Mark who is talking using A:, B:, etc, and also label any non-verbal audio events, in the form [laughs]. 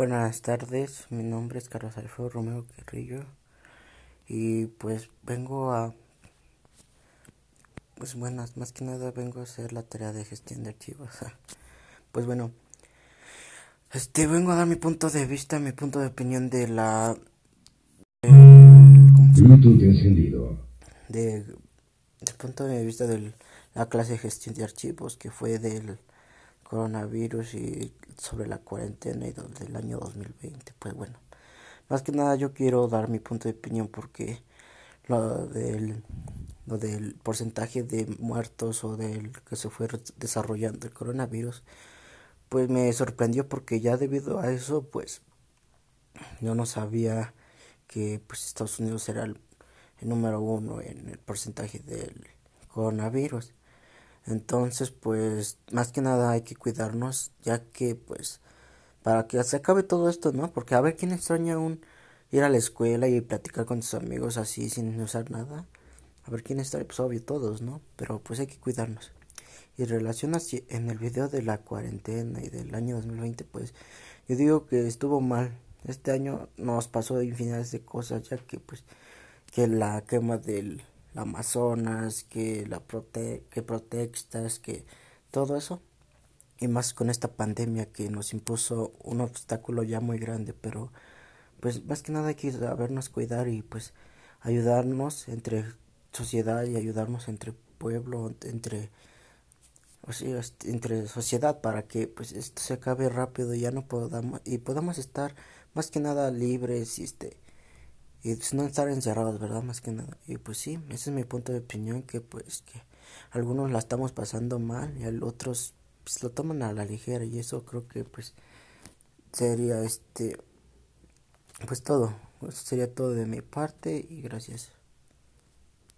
A: buenas tardes, mi nombre es Carlos Alfredo Romero Guerrillo y pues vengo a, pues buenas, más que nada vengo a hacer la tarea de gestión de archivos. [laughs] Pues bueno, este vengo a dar mi punto de vista, mi punto de opinión de la...
B: Bluetooth encendido.
A: De, del punto de vista de la clase de gestión de archivos que fue del coronavirus y sobre la cuarentena y del año 2020. Pues bueno, más que nada yo quiero dar mi punto de opinión porque lo del, porcentaje de muertos o del que se fue desarrollando el coronavirus, pues me sorprendió porque ya debido a eso, pues yo no sabía que pues Estados Unidos era el número uno en el porcentaje del coronavirus. Entonces, pues, más que nada hay que cuidarnos, ya que, pues, para que se acabe todo esto, ¿no? Porque a ver quién extraña un ir a la escuela y platicar con sus amigos así sin usar nada. A ver quién está, pues obvio todos, ¿no? Pero pues hay que cuidarnos. Y relacionas en el video de la cuarentena y del año 2020, pues yo digo que estuvo mal. Este año nos pasó infinidad de cosas, ya que pues que la quema del Amazonas, que la prote que protestas, que todo eso. Y más con esta pandemia que nos impuso un obstáculo ya muy grande, pero pues más que nada hay que sabernos cuidar y pues ayudarnos entre sociedad y ayudarnos entre pueblo, entre o sea, entre sociedad para que pues esto se acabe rápido y ya no podamos y podamos estar más que nada libres y este y pues, no estar encerrados, ¿verdad? Más que nada. Y pues sí, ese es mi punto de opinión, que pues que algunos la estamos pasando mal y otros pues lo toman a la ligera y eso creo que pues sería este pues todo. Eso sería todo de mi parte y gracias.